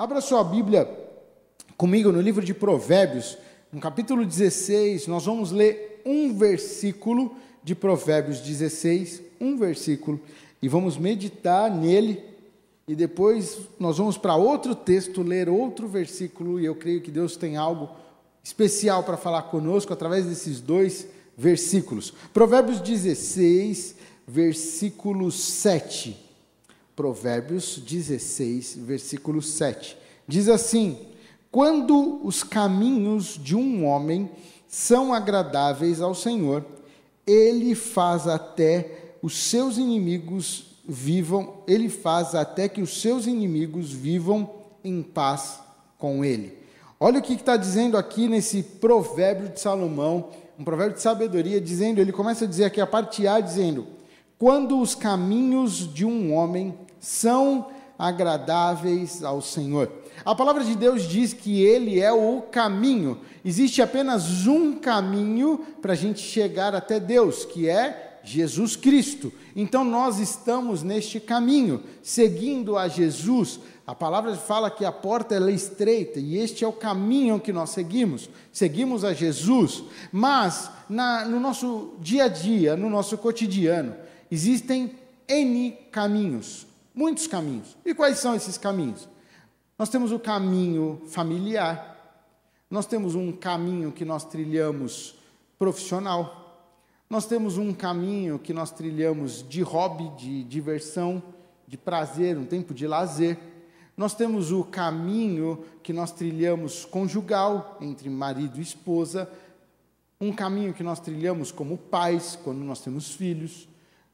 Abra sua Bíblia comigo no livro de Provérbios, no capítulo 16, nós vamos ler um versículo de Provérbios 16, um versículo, e vamos meditar nele, e depois nós vamos para outro texto, ler outro versículo, e eu creio que Deus tem algo especial para falar conosco através desses dois versículos. Provérbios 16, versículo 7. Provérbios 16, versículo 7. Diz assim: Quando os caminhos de um homem são agradáveis ao Senhor, ele faz até os seus inimigos vivam, ele faz até que os seus inimigos vivam em paz com ele. Olha o que está dizendo aqui nesse provérbio de Salomão, um provérbio de sabedoria, dizendo, ele começa a dizer aqui a parte A, dizendo, quando os caminhos de um homem são agradáveis ao Senhor. A palavra de Deus diz que Ele é o caminho. Existe apenas um caminho para a gente chegar até Deus, que é Jesus Cristo. Então nós estamos neste caminho, seguindo a Jesus. A palavra fala que a porta é estreita e este é o caminho que nós seguimos. Seguimos a Jesus, mas na, no nosso dia a dia, no nosso cotidiano, existem N caminhos, muitos caminhos. E quais são esses caminhos? Nós temos o caminho familiar, nós temos um caminho que nós trilhamos profissional, nós temos um caminho que nós trilhamos de hobby, de diversão, de prazer, um tempo de lazer. Nós temos o caminho que nós trilhamos conjugal, entre marido e esposa, um caminho que nós trilhamos como pais, quando nós temos filhos.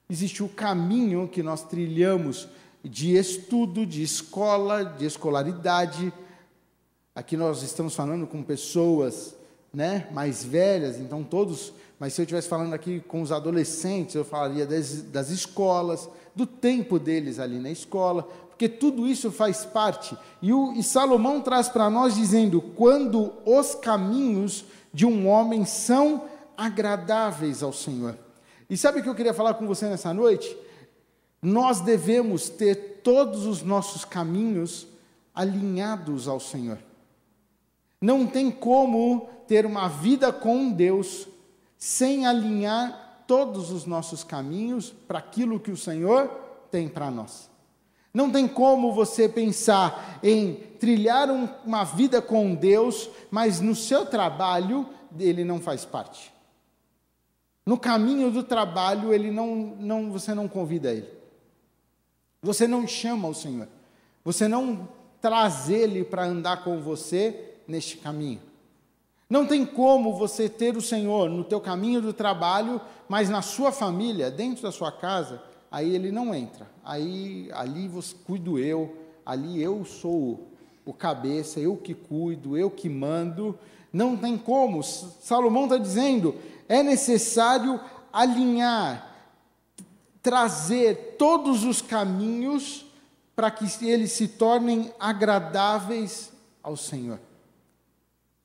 Existe o caminho que nós trilhamos de estudo, de escola, de escolaridade. Aqui nós estamos falando com pessoas né, mais velhas, então todos, mas se eu estivesse falando aqui com os adolescentes, eu falaria das, das escolas, do tempo deles ali na escola, porque tudo isso faz parte. E, o, e Salomão traz para nós dizendo: quando os caminhos de um homem são agradáveis ao Senhor. E sabe o que eu queria falar com você nessa noite? Nós devemos ter todos os nossos caminhos alinhados ao Senhor. Não tem como ter uma vida com Deus sem alinhar todos os nossos caminhos para aquilo que o Senhor tem para nós. Não tem como você pensar em trilhar um, uma vida com Deus, mas no seu trabalho ele não faz parte. No caminho do trabalho ele não, não você não convida ele. Você não chama o Senhor. Você não traz Ele para andar com você neste caminho. Não tem como você ter o Senhor no teu caminho do trabalho, mas na sua família, dentro da sua casa, aí Ele não entra. Aí ali você cuido eu, ali eu sou o cabeça, eu que cuido, eu que mando. Não tem como. Salomão está dizendo, é necessário alinhar trazer todos os caminhos para que eles se tornem agradáveis ao Senhor.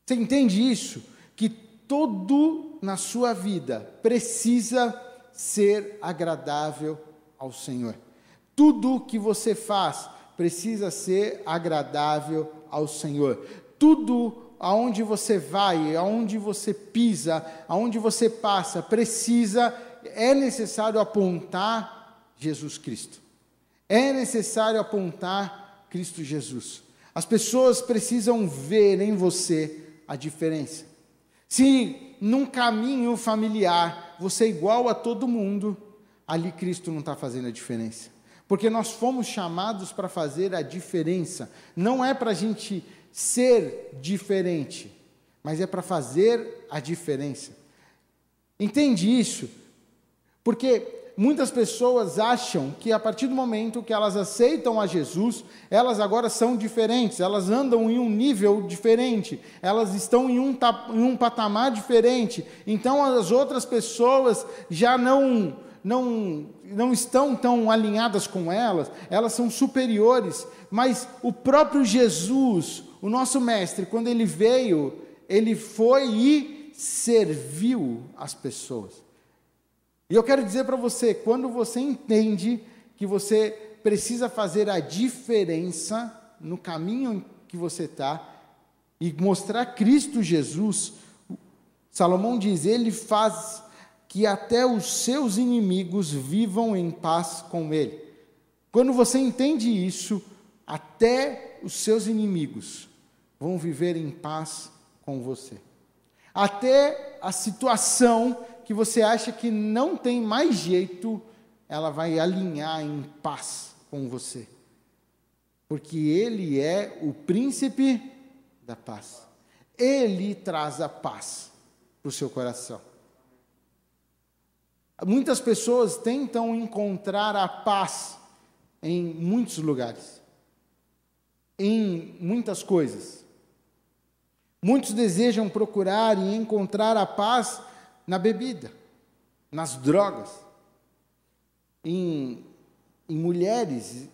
Você entende isso? Que tudo na sua vida precisa ser agradável ao Senhor. Tudo que você faz precisa ser agradável ao Senhor. Tudo aonde você vai, aonde você pisa, aonde você passa, precisa é necessário apontar Jesus Cristo. É necessário apontar Cristo Jesus. As pessoas precisam ver em você a diferença. Se num caminho familiar você é igual a todo mundo, ali Cristo não está fazendo a diferença. Porque nós fomos chamados para fazer a diferença. Não é para a gente ser diferente, mas é para fazer a diferença. Entende isso? Porque muitas pessoas acham que a partir do momento que elas aceitam a Jesus, elas agora são diferentes, elas andam em um nível diferente, elas estão em um, em um patamar diferente. Então as outras pessoas já não, não, não estão tão alinhadas com elas, elas são superiores. Mas o próprio Jesus, o nosso Mestre, quando ele veio, ele foi e serviu as pessoas. E eu quero dizer para você, quando você entende que você precisa fazer a diferença no caminho que você está e mostrar Cristo Jesus, Salomão diz: Ele faz que até os seus inimigos vivam em paz com Ele. Quando você entende isso, até os seus inimigos vão viver em paz com você. Até a situação que você acha que não tem mais jeito, ela vai alinhar em paz com você. Porque Ele é o príncipe da paz. Ele traz a paz para o seu coração. Muitas pessoas tentam encontrar a paz em muitos lugares, em muitas coisas. Muitos desejam procurar e encontrar a paz na bebida, nas drogas, em, em mulheres,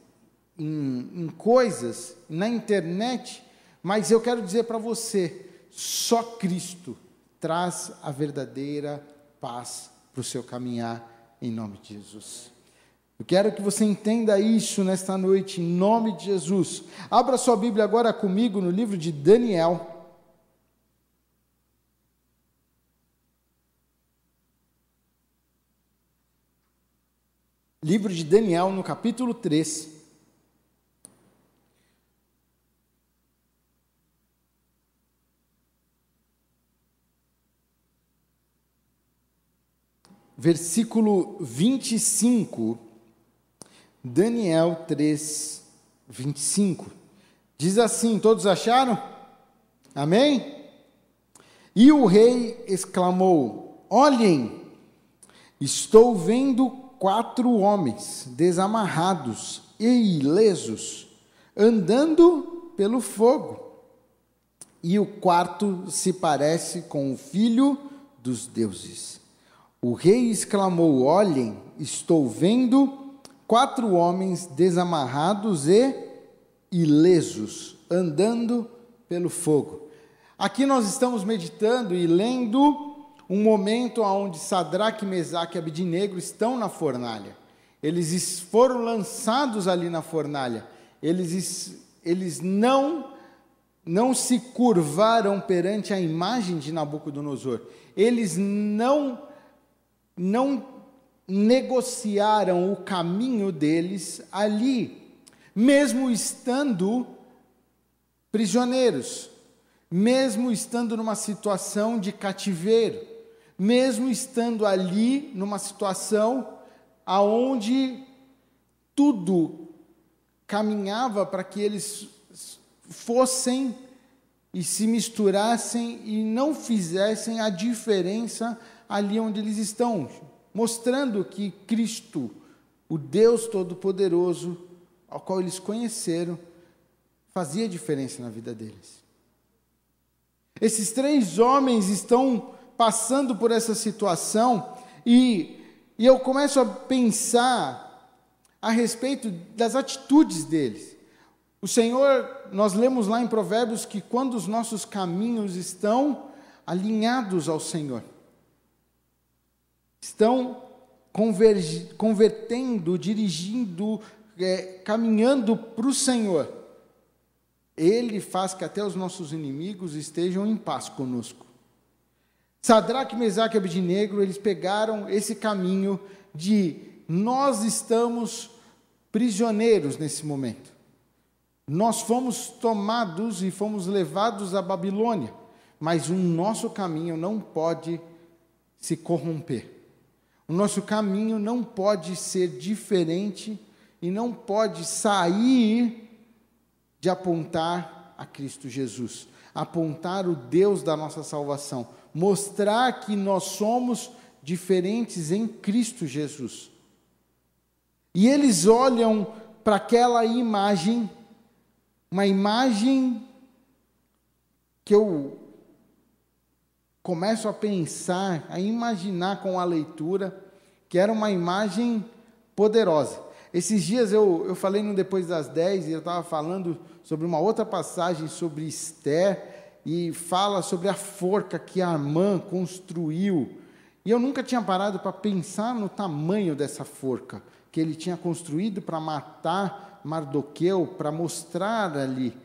em, em coisas, na internet, mas eu quero dizer para você: só Cristo traz a verdadeira paz para o seu caminhar, em nome de Jesus. Eu quero que você entenda isso nesta noite, em nome de Jesus. Abra sua Bíblia agora comigo no livro de Daniel. Livro de Daniel, no capítulo 3. Versículo 25. Daniel 3, 25. Diz assim: Todos acharam? Amém? E o rei exclamou: Olhem, estou vendo quatro homens desamarrados e ilesos, andando pelo fogo. E o quarto se parece com o filho dos deuses. O rei exclamou: Olhem, estou vendo quatro homens desamarrados e ilesos, andando pelo fogo. Aqui nós estamos meditando e lendo um momento onde Sadraque, Mesaque e Abidinegro estão na fornalha. Eles foram lançados ali na fornalha. Eles, eles não não se curvaram perante a imagem de Nabucodonosor. Eles não não negociaram o caminho deles ali, mesmo estando prisioneiros, mesmo estando numa situação de cativeiro mesmo estando ali numa situação aonde tudo caminhava para que eles fossem e se misturassem e não fizessem a diferença ali onde eles estão, mostrando que Cristo, o Deus Todo-Poderoso, ao qual eles conheceram, fazia diferença na vida deles. Esses três homens estão passando por essa situação e, e eu começo a pensar a respeito das atitudes deles. O Senhor, nós lemos lá em Provérbios que quando os nossos caminhos estão alinhados ao Senhor, estão convertendo, dirigindo, é, caminhando para o Senhor, Ele faz que até os nossos inimigos estejam em paz conosco. Sadraque, Mesaque e Abednego, eles pegaram esse caminho de nós estamos prisioneiros nesse momento. Nós fomos tomados e fomos levados à Babilônia, mas o nosso caminho não pode se corromper. O nosso caminho não pode ser diferente e não pode sair de apontar a Cristo Jesus, apontar o Deus da nossa salvação, mostrar que nós somos diferentes em Cristo Jesus. E eles olham para aquela imagem, uma imagem que eu começo a pensar, a imaginar com a leitura, que era uma imagem poderosa. Esses dias eu, eu falei no Depois das Dez e eu estava falando sobre uma outra passagem sobre Esther, e fala sobre a forca que Armã construiu. E eu nunca tinha parado para pensar no tamanho dessa forca que ele tinha construído para matar Mardoqueu para mostrar ali.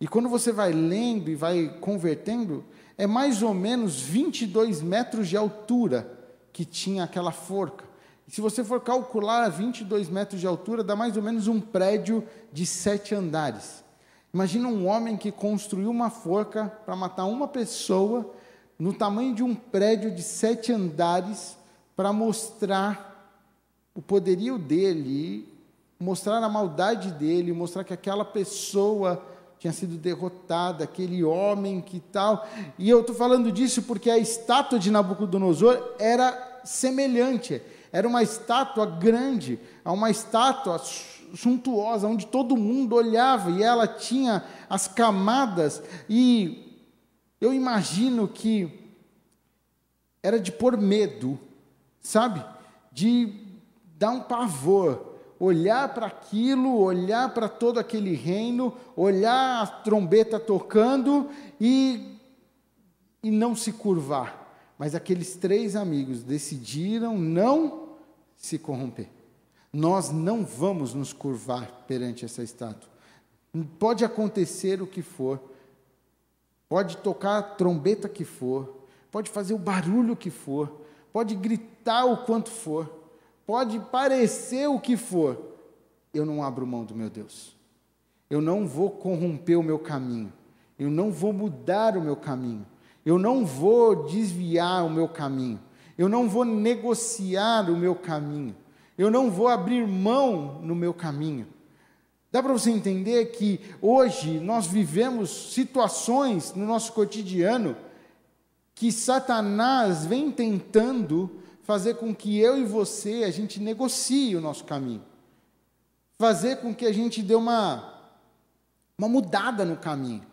E quando você vai lendo e vai convertendo, é mais ou menos 22 metros de altura que tinha aquela forca. E se você for calcular 22 metros de altura, dá mais ou menos um prédio de sete andares. Imagina um homem que construiu uma forca para matar uma pessoa no tamanho de um prédio de sete andares para mostrar o poderio dele, mostrar a maldade dele, mostrar que aquela pessoa tinha sido derrotada, aquele homem que tal. E eu estou falando disso porque a estátua de Nabucodonosor era semelhante, era uma estátua grande, uma estátua suntuosa, onde todo mundo olhava e ela tinha as camadas, e eu imagino que era de pôr medo, sabe? De dar um pavor olhar para aquilo, olhar para todo aquele reino, olhar a trombeta tocando e, e não se curvar. Mas aqueles três amigos decidiram não se corromper. Nós não vamos nos curvar perante essa estátua. Pode acontecer o que for, pode tocar a trombeta que for, pode fazer o barulho que for, pode gritar o quanto for Pode parecer o que for, eu não abro mão do meu Deus. Eu não vou corromper o meu caminho. Eu não vou mudar o meu caminho. Eu não vou desviar o meu caminho. Eu não vou negociar o meu caminho. Eu não vou abrir mão no meu caminho. Dá para você entender que hoje nós vivemos situações no nosso cotidiano que Satanás vem tentando fazer com que eu e você a gente negocie o nosso caminho. Fazer com que a gente dê uma uma mudada no caminho.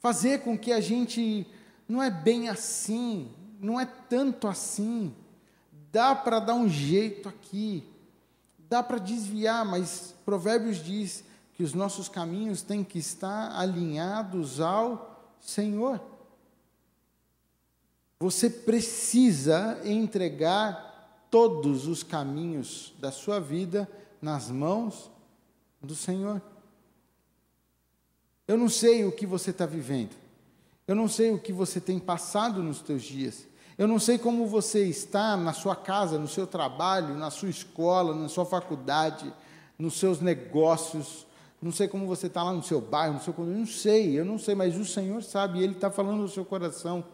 Fazer com que a gente não é bem assim, não é tanto assim. Dá para dar um jeito aqui. Dá para desviar, mas Provérbios diz que os nossos caminhos têm que estar alinhados ao Senhor. Você precisa entregar todos os caminhos da sua vida nas mãos do Senhor. Eu não sei o que você está vivendo. Eu não sei o que você tem passado nos teus dias. Eu não sei como você está na sua casa, no seu trabalho, na sua escola, na sua faculdade, nos seus negócios. Não sei como você está lá no seu bairro, no seu condomínio. Não sei, eu não sei, mas o Senhor sabe. Ele está falando no seu coração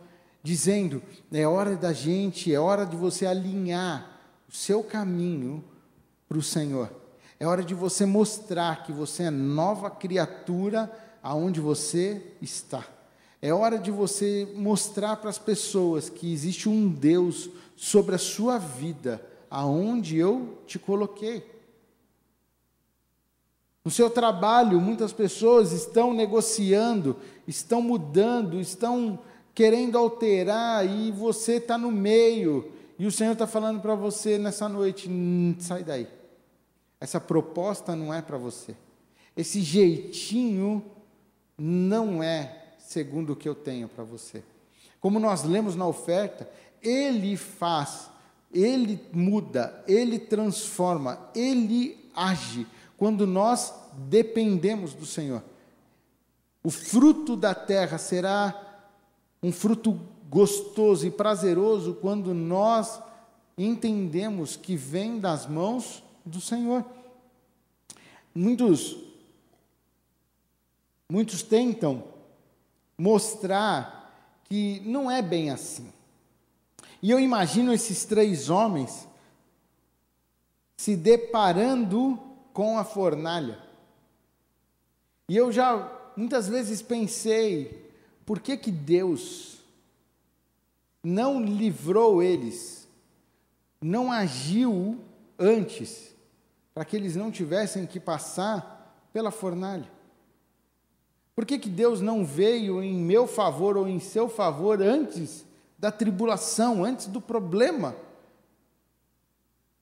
dizendo: é hora da gente, é hora de você alinhar o seu caminho para o Senhor. É hora de você mostrar que você é nova criatura aonde você está. É hora de você mostrar para as pessoas que existe um Deus sobre a sua vida, aonde eu te coloquei. No seu trabalho, muitas pessoas estão negociando, estão mudando, estão querendo alterar e você está no meio. E o Senhor está falando para você nessa noite: hum, sai daí. Essa proposta não é para você. Esse jeitinho não é segundo o que eu tenho para você. Como nós lemos na oferta, Ele faz, Ele muda, Ele transforma, Ele age quando nós dependemos do Senhor. O fruto da terra será um fruto gostoso e prazeroso quando nós entendemos que vem das mãos do Senhor. Muitos muitos tentam mostrar que não é bem assim. E eu imagino esses três homens se deparando com a fornalha. E eu já muitas vezes pensei por que, que Deus não livrou eles, não agiu antes, para que eles não tivessem que passar pela fornalha? Por que, que Deus não veio em meu favor ou em seu favor antes da tribulação, antes do problema?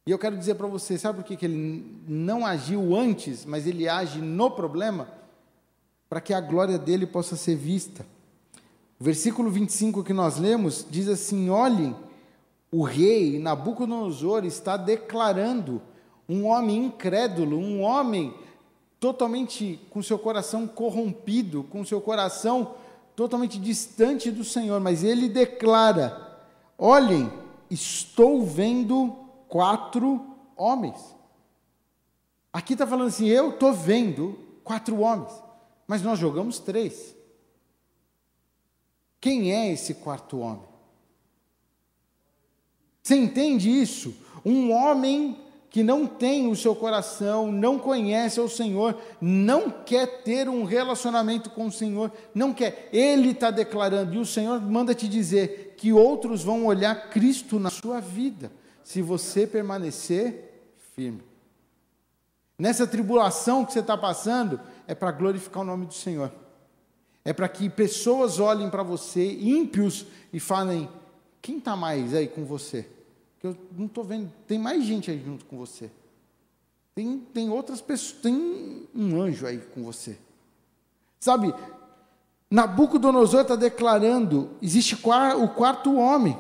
E eu quero dizer para você, sabe por que, que ele não agiu antes, mas ele age no problema? Para que a glória dele possa ser vista. O versículo 25 que nós lemos diz assim: Olhem, o rei Nabucodonosor está declarando um homem incrédulo, um homem totalmente com seu coração corrompido, com seu coração totalmente distante do Senhor, mas ele declara: Olhem, estou vendo quatro homens. Aqui está falando assim: eu estou vendo quatro homens, mas nós jogamos três. Quem é esse quarto homem? Você entende isso? Um homem que não tem o seu coração, não conhece o Senhor, não quer ter um relacionamento com o Senhor, não quer. Ele está declarando, e o Senhor manda te dizer que outros vão olhar Cristo na sua vida, se você permanecer firme. Nessa tribulação que você está passando, é para glorificar o nome do Senhor. É para que pessoas olhem para você, ímpios, e falem: quem está mais aí com você? Que eu não estou vendo, tem mais gente aí junto com você. Tem, tem outras pessoas, tem um anjo aí com você. Sabe, Nabucodonosor está declarando: existe o quarto homem.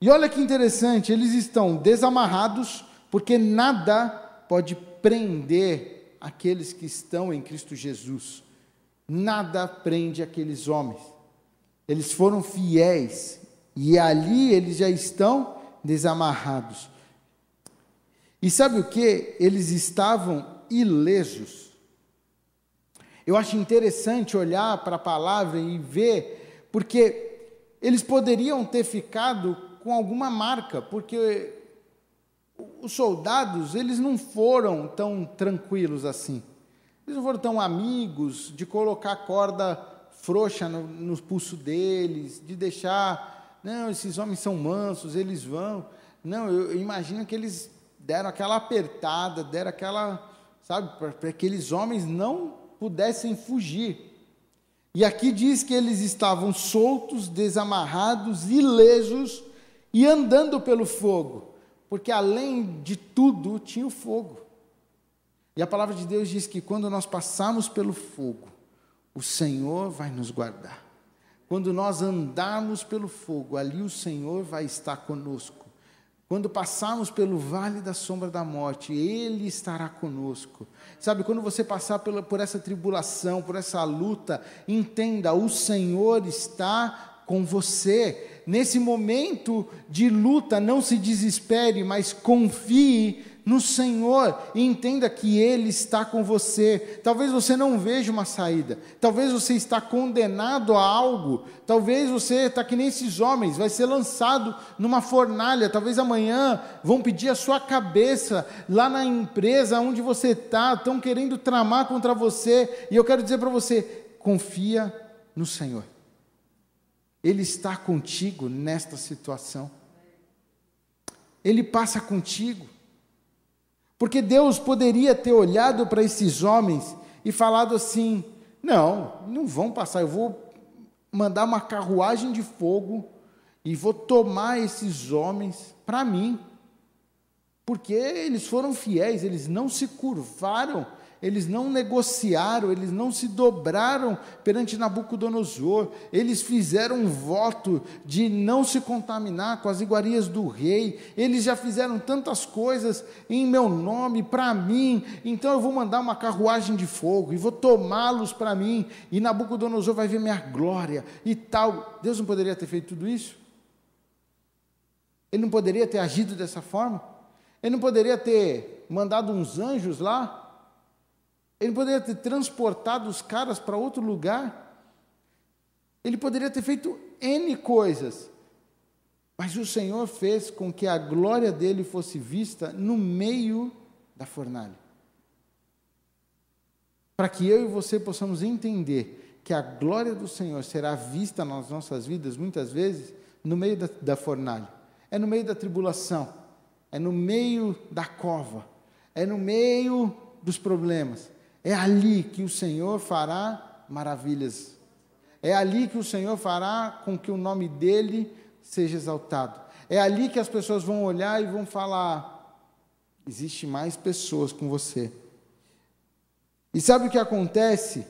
E olha que interessante, eles estão desamarrados, porque nada pode prender aqueles que estão em Cristo Jesus. Nada prende aqueles homens. Eles foram fiéis e ali eles já estão desamarrados. E sabe o que? Eles estavam ilesos. Eu acho interessante olhar para a palavra e ver, porque eles poderiam ter ficado com alguma marca, porque os soldados, eles não foram tão tranquilos assim. Eles não foram tão amigos de colocar corda frouxa no, no pulso deles, de deixar, não, esses homens são mansos, eles vão. Não, eu, imagino que eles deram aquela apertada, deram aquela, sabe, para que aqueles homens não pudessem fugir. E aqui diz que eles estavam soltos, desamarrados, ilesos e andando pelo fogo porque além de tudo tinha o fogo. E a palavra de Deus diz que quando nós passarmos pelo fogo, o Senhor vai nos guardar. Quando nós andarmos pelo fogo, ali o Senhor vai estar conosco. Quando passarmos pelo vale da sombra da morte, Ele estará conosco. Sabe, quando você passar por essa tribulação, por essa luta, entenda: o Senhor está com você nesse momento de luta, não se desespere, mas confie no Senhor e entenda que Ele está com você. Talvez você não veja uma saída, talvez você está condenado a algo, talvez você está que nem esses homens, vai ser lançado numa fornalha, talvez amanhã vão pedir a sua cabeça lá na empresa onde você está, estão querendo tramar contra você, e eu quero dizer para você: confia no Senhor. Ele está contigo nesta situação. Ele passa contigo. Porque Deus poderia ter olhado para esses homens e falado assim: não, não vão passar, eu vou mandar uma carruagem de fogo e vou tomar esses homens para mim. Porque eles foram fiéis, eles não se curvaram eles não negociaram, eles não se dobraram perante Nabucodonosor, eles fizeram um voto de não se contaminar com as iguarias do rei, eles já fizeram tantas coisas em meu nome, para mim, então eu vou mandar uma carruagem de fogo e vou tomá-los para mim, e Nabucodonosor vai ver minha glória e tal. Deus não poderia ter feito tudo isso? Ele não poderia ter agido dessa forma? Ele não poderia ter mandado uns anjos lá ele poderia ter transportado os caras para outro lugar. Ele poderia ter feito N coisas. Mas o Senhor fez com que a glória dele fosse vista no meio da fornalha. Para que eu e você possamos entender que a glória do Senhor será vista nas nossas vidas, muitas vezes, no meio da, da fornalha. É no meio da tribulação. É no meio da cova. É no meio dos problemas. É ali que o Senhor fará maravilhas. É ali que o Senhor fará com que o nome dele seja exaltado. É ali que as pessoas vão olhar e vão falar: existe mais pessoas com você. E sabe o que acontece?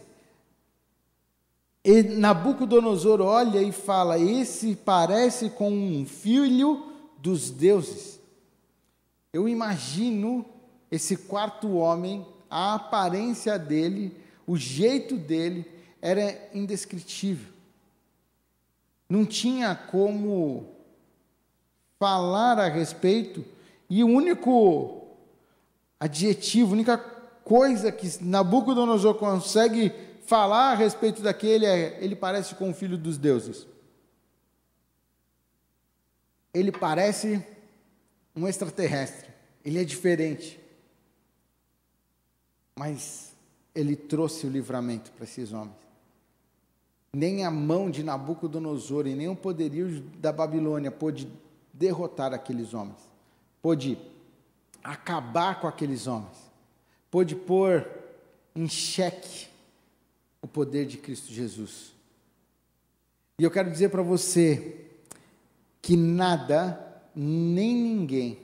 E Nabucodonosor olha e fala: Esse parece com um filho dos deuses. Eu imagino esse quarto homem a aparência dele, o jeito dele era indescritível. Não tinha como falar a respeito, e o único adjetivo, a única coisa que Nabucodonosor consegue falar a respeito daquele é: ele parece com o filho dos deuses. Ele parece um extraterrestre, ele é diferente. Mas ele trouxe o livramento para esses homens. Nem a mão de Nabucodonosor e nem o poderio da Babilônia pôde derrotar aqueles homens, pôde acabar com aqueles homens, pôde pôr em xeque o poder de Cristo Jesus. E eu quero dizer para você que nada, nem ninguém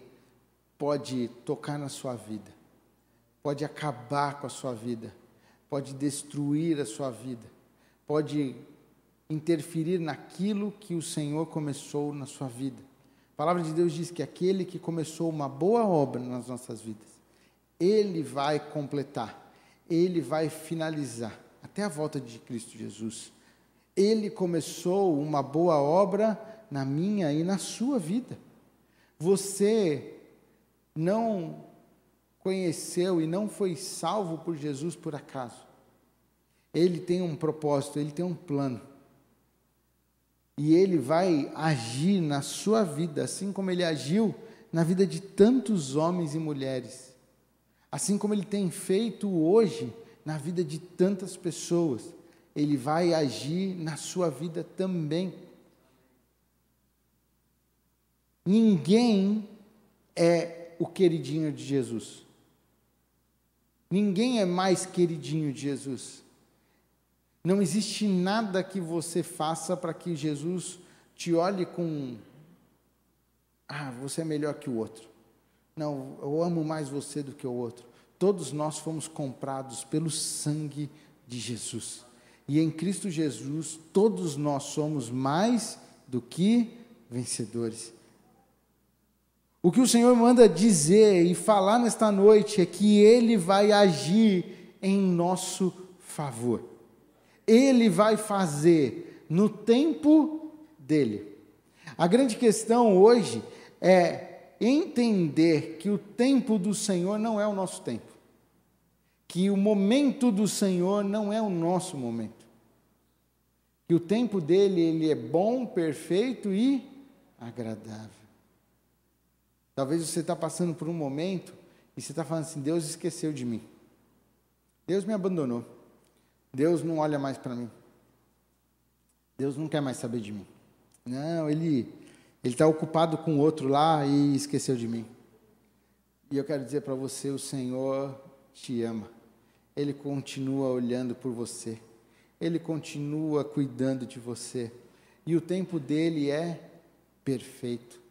pode tocar na sua vida, pode acabar com a sua vida, pode destruir a sua vida, pode interferir naquilo que o Senhor começou na sua vida. A palavra de Deus diz que aquele que começou uma boa obra nas nossas vidas, ele vai completar, ele vai finalizar até a volta de Cristo Jesus. Ele começou uma boa obra na minha e na sua vida. Você não conheceu e não foi salvo por Jesus por acaso. Ele tem um propósito, ele tem um plano e ele vai agir na sua vida, assim como ele agiu na vida de tantos homens e mulheres, assim como ele tem feito hoje na vida de tantas pessoas, ele vai agir na sua vida também. Ninguém é o queridinho de Jesus. Ninguém é mais queridinho de Jesus. Não existe nada que você faça para que Jesus te olhe com. Ah, você é melhor que o outro. Não, eu amo mais você do que o outro. Todos nós fomos comprados pelo sangue de Jesus. E em Cristo Jesus, todos nós somos mais do que vencedores. O que o Senhor manda dizer e falar nesta noite é que Ele vai agir em nosso favor. Ele vai fazer no tempo dele. A grande questão hoje é entender que o tempo do Senhor não é o nosso tempo. Que o momento do Senhor não é o nosso momento. Que o tempo dele ele é bom, perfeito e agradável. Talvez você está passando por um momento e você está falando assim: Deus esqueceu de mim. Deus me abandonou. Deus não olha mais para mim. Deus não quer mais saber de mim. Não, ele ele está ocupado com outro lá e esqueceu de mim. E eu quero dizer para você, o Senhor te ama. Ele continua olhando por você. Ele continua cuidando de você. E o tempo dele é perfeito.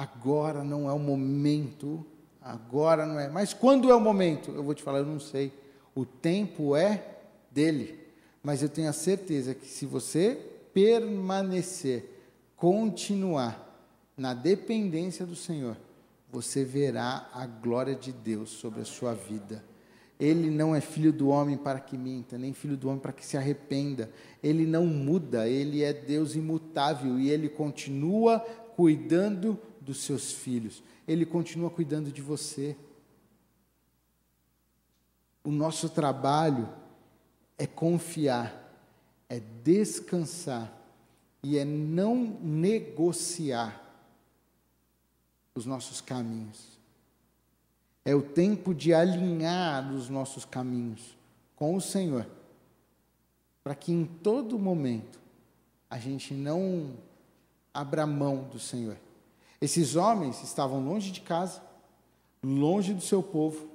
Agora não é o momento, agora não é. Mas quando é o momento? Eu vou te falar, eu não sei. O tempo é dele. Mas eu tenho a certeza que se você permanecer, continuar na dependência do Senhor, você verá a glória de Deus sobre a sua vida. Ele não é filho do homem para que minta, nem filho do homem para que se arrependa. Ele não muda, ele é Deus imutável e ele continua cuidando dos seus filhos. Ele continua cuidando de você. O nosso trabalho é confiar, é descansar e é não negociar os nossos caminhos. É o tempo de alinhar os nossos caminhos com o Senhor, para que em todo momento a gente não abra mão do Senhor. Esses homens estavam longe de casa, longe do seu povo,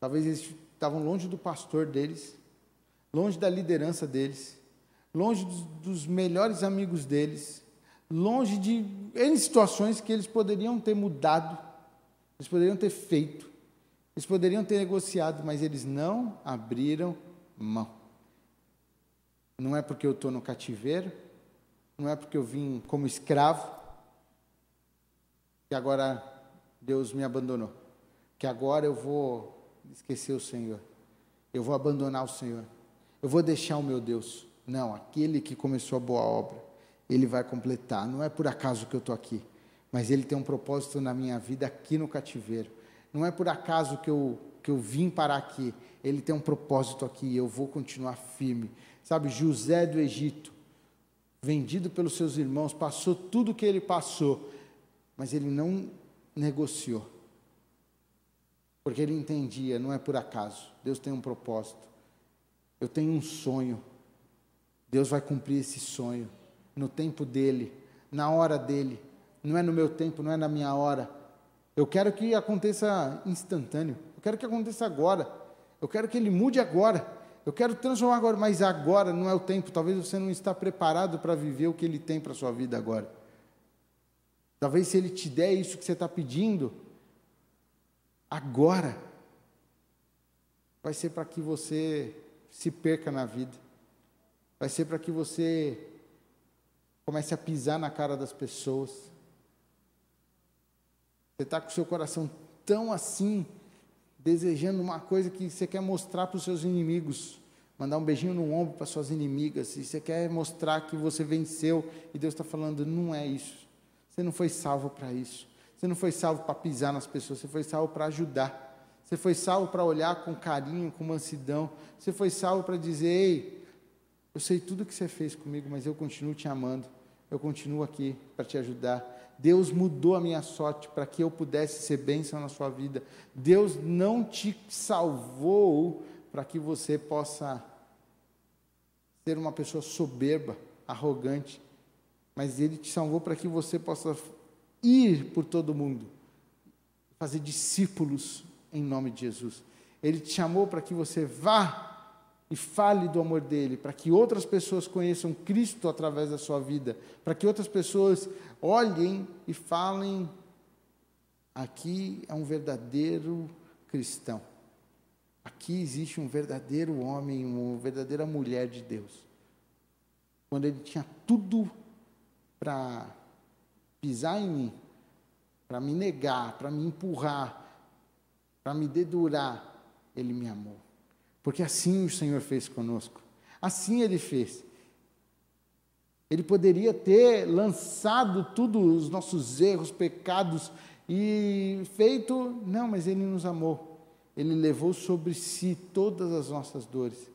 Talvez eles estavam longe do pastor deles, longe da liderança deles, longe dos, dos melhores amigos deles, longe de N situações que eles poderiam ter mudado, eles poderiam ter feito, eles poderiam ter negociado, mas eles não abriram mão. Não é porque eu estou no cativeiro, não é porque eu vim como escravo, que agora Deus me abandonou. que agora eu vou esquecer o Senhor, eu vou abandonar o Senhor, eu vou deixar o meu Deus. Não, aquele que começou a boa obra, ele vai completar. Não é por acaso que eu estou aqui, mas ele tem um propósito na minha vida aqui no cativeiro. Não é por acaso que eu, que eu vim parar aqui, ele tem um propósito aqui, eu vou continuar firme. Sabe, José do Egito, vendido pelos seus irmãos, passou tudo o que ele passou, mas ele não negociou. Porque ele entendia, não é por acaso, Deus tem um propósito. Eu tenho um sonho. Deus vai cumprir esse sonho no tempo dele, na hora dele. Não é no meu tempo, não é na minha hora. Eu quero que aconteça instantâneo. Eu quero que aconteça agora. Eu quero que ele mude agora. Eu quero transformar agora, mas agora não é o tempo. Talvez você não está preparado para viver o que ele tem para a sua vida agora. Talvez se ele te der isso que você está pedindo, agora, vai ser para que você se perca na vida. Vai ser para que você comece a pisar na cara das pessoas. Você está com o seu coração tão assim, desejando uma coisa que você quer mostrar para os seus inimigos, mandar um beijinho no ombro para suas inimigas, e você quer mostrar que você venceu, e Deus está falando: não é isso. Você não foi salvo para isso. Você não foi salvo para pisar nas pessoas, você foi salvo para ajudar. Você foi salvo para olhar com carinho, com mansidão. Você foi salvo para dizer: Ei, eu sei tudo que você fez comigo, mas eu continuo te amando. Eu continuo aqui para te ajudar. Deus mudou a minha sorte para que eu pudesse ser bênção na sua vida. Deus não te salvou para que você possa ser uma pessoa soberba, arrogante, mas Ele te salvou para que você possa ir por todo mundo, fazer discípulos em nome de Jesus. Ele te chamou para que você vá e fale do amor dele, para que outras pessoas conheçam Cristo através da sua vida, para que outras pessoas olhem e falem: aqui é um verdadeiro cristão, aqui existe um verdadeiro homem, uma verdadeira mulher de Deus. Quando ele tinha tudo para pisar em mim, para me negar, para me empurrar, para me dedurar, ele me amou. Porque assim o Senhor fez conosco. Assim ele fez. Ele poderia ter lançado todos os nossos erros, pecados e feito, não, mas ele nos amou. Ele levou sobre si todas as nossas dores.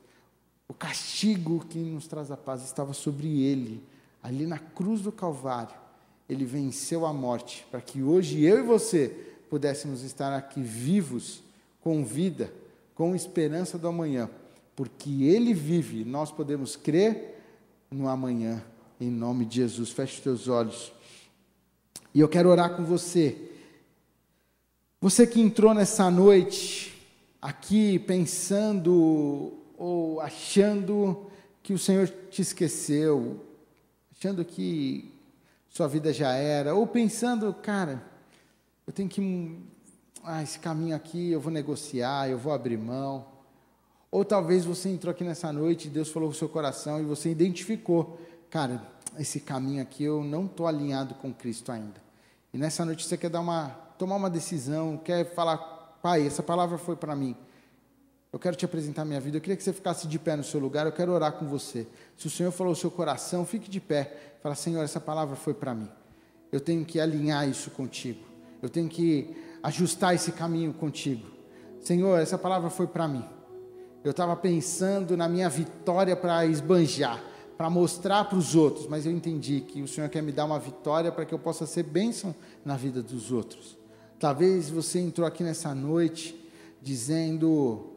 O castigo que nos traz a paz estava sobre ele, ali na cruz do Calvário. Ele venceu a morte, para que hoje eu e você pudéssemos estar aqui vivos, com vida, com esperança do amanhã, porque Ele vive, nós podemos crer no amanhã, em nome de Jesus. Feche os teus olhos. E eu quero orar com você. Você que entrou nessa noite aqui pensando ou achando que o Senhor te esqueceu, achando que sua vida já era, ou pensando, cara, eu tenho que. Ah, esse caminho aqui eu vou negociar, eu vou abrir mão. Ou talvez você entrou aqui nessa noite e Deus falou com o seu coração e você identificou, cara, esse caminho aqui eu não estou alinhado com Cristo ainda. E nessa noite você quer dar uma, tomar uma decisão, quer falar, pai, essa palavra foi para mim. Eu quero te apresentar minha vida. Eu queria que você ficasse de pé no seu lugar. Eu quero orar com você. Se o Senhor falou o seu coração, fique de pé. Fala, Senhor, essa palavra foi para mim. Eu tenho que alinhar isso contigo. Eu tenho que ajustar esse caminho contigo. Senhor, essa palavra foi para mim. Eu estava pensando na minha vitória para esbanjar, para mostrar para os outros, mas eu entendi que o Senhor quer me dar uma vitória para que eu possa ser bênção na vida dos outros. Talvez você entrou aqui nessa noite dizendo: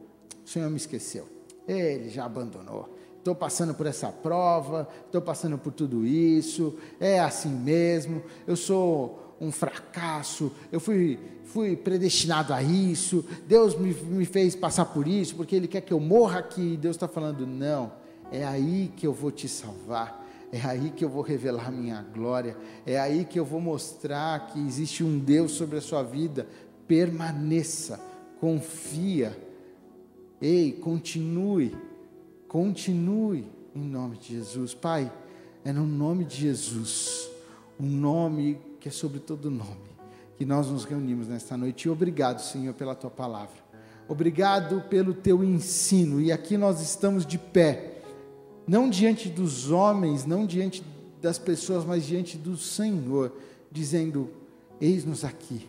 o Senhor me esqueceu. Ele já abandonou. Estou passando por essa prova, estou passando por tudo isso, é assim mesmo, eu sou um fracasso, eu fui, fui predestinado a isso, Deus me, me fez passar por isso, porque Ele quer que eu morra aqui, Deus está falando, não, é aí que eu vou te salvar, é aí que eu vou revelar minha glória, é aí que eu vou mostrar que existe um Deus sobre a sua vida, permaneça, confia, Ei, continue, continue em nome de Jesus. Pai, é no nome de Jesus, um nome que é sobre todo nome, que nós nos reunimos nesta noite. E obrigado, Senhor, pela tua palavra. Obrigado pelo teu ensino. E aqui nós estamos de pé, não diante dos homens, não diante das pessoas, mas diante do Senhor, dizendo: Eis-nos aqui.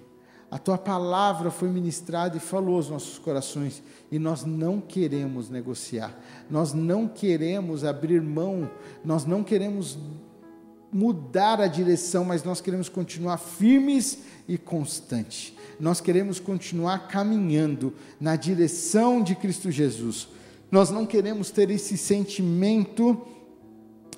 A tua palavra foi ministrada e falou aos nossos corações, e nós não queremos negociar, nós não queremos abrir mão, nós não queremos mudar a direção, mas nós queremos continuar firmes e constantes. Nós queremos continuar caminhando na direção de Cristo Jesus. Nós não queremos ter esse sentimento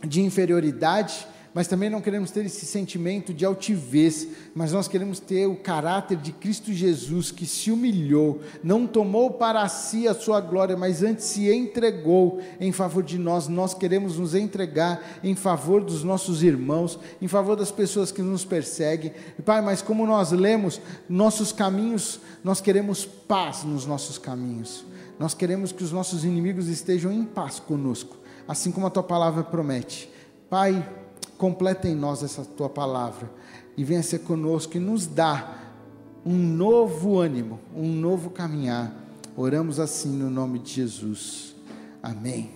de inferioridade, mas também não queremos ter esse sentimento de altivez, mas nós queremos ter o caráter de Cristo Jesus que se humilhou, não tomou para si a sua glória, mas antes se entregou em favor de nós. Nós queremos nos entregar em favor dos nossos irmãos, em favor das pessoas que nos perseguem. Pai, mas como nós lemos nossos caminhos, nós queremos paz nos nossos caminhos. Nós queremos que os nossos inimigos estejam em paz conosco, assim como a tua palavra promete. Pai, completa em nós essa tua palavra e venha ser conosco e nos dá um novo ânimo, um novo caminhar. Oramos assim no nome de Jesus. Amém.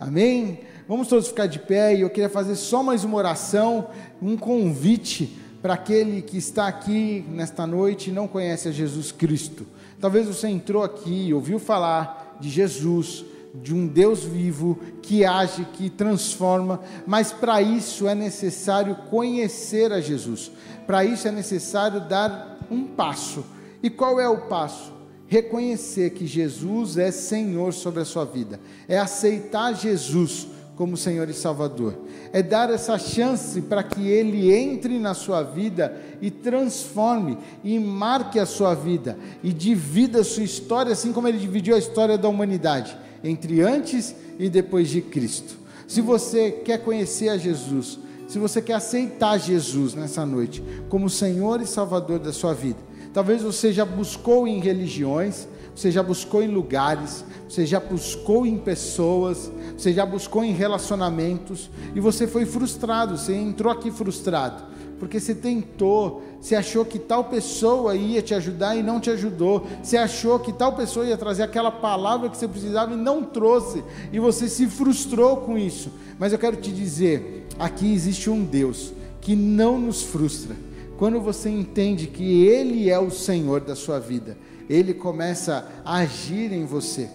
Amém. Vamos todos ficar de pé e eu queria fazer só mais uma oração, um convite para aquele que está aqui nesta noite e não conhece a Jesus Cristo. Talvez você entrou aqui e ouviu falar de Jesus, de um Deus vivo que age, que transforma, mas para isso é necessário conhecer a Jesus. Para isso é necessário dar um passo. E qual é o passo? Reconhecer que Jesus é Senhor sobre a sua vida. É aceitar Jesus como Senhor e Salvador. É dar essa chance para que Ele entre na sua vida e transforme e marque a sua vida e divida a sua história, assim como Ele dividiu a história da humanidade entre antes e depois de Cristo. Se você quer conhecer a Jesus, se você quer aceitar Jesus nessa noite como Senhor e Salvador da sua vida, talvez você já buscou em religiões, você já buscou em lugares, você já buscou em pessoas, você já buscou em relacionamentos e você foi frustrado, você entrou aqui frustrado porque você tentou, você achou que tal pessoa ia te ajudar e não te ajudou, você achou que tal pessoa ia trazer aquela palavra que você precisava e não trouxe, e você se frustrou com isso. Mas eu quero te dizer: aqui existe um Deus que não nos frustra. Quando você entende que Ele é o Senhor da sua vida, Ele começa a agir em você.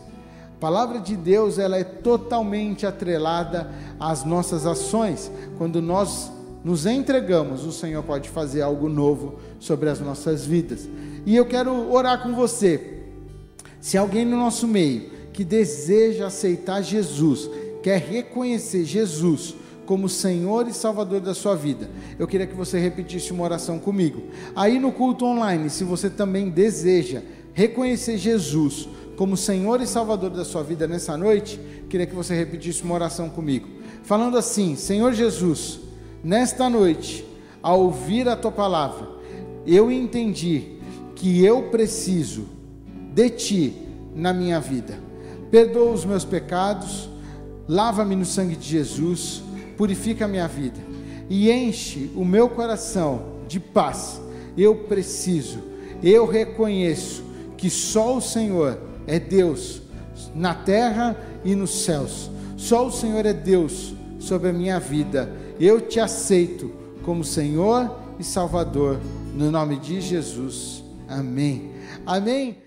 A palavra de Deus ela é totalmente atrelada às nossas ações. Quando nós nos entregamos, o Senhor pode fazer algo novo sobre as nossas vidas. E eu quero orar com você. Se alguém no nosso meio que deseja aceitar Jesus, quer reconhecer Jesus como Senhor e Salvador da sua vida, eu queria que você repetisse uma oração comigo. Aí no culto online, se você também deseja reconhecer Jesus como Senhor e Salvador da sua vida nessa noite, queria que você repetisse uma oração comigo, falando assim: Senhor Jesus, Nesta noite, ao ouvir a tua palavra, eu entendi que eu preciso de ti na minha vida. Perdoa os meus pecados, lava-me no sangue de Jesus, purifica a minha vida e enche o meu coração de paz. Eu preciso, eu reconheço que só o Senhor é Deus na terra e nos céus. Só o Senhor é Deus sobre a minha vida eu te aceito como Senhor e Salvador, no nome de Jesus. Amém. Amém.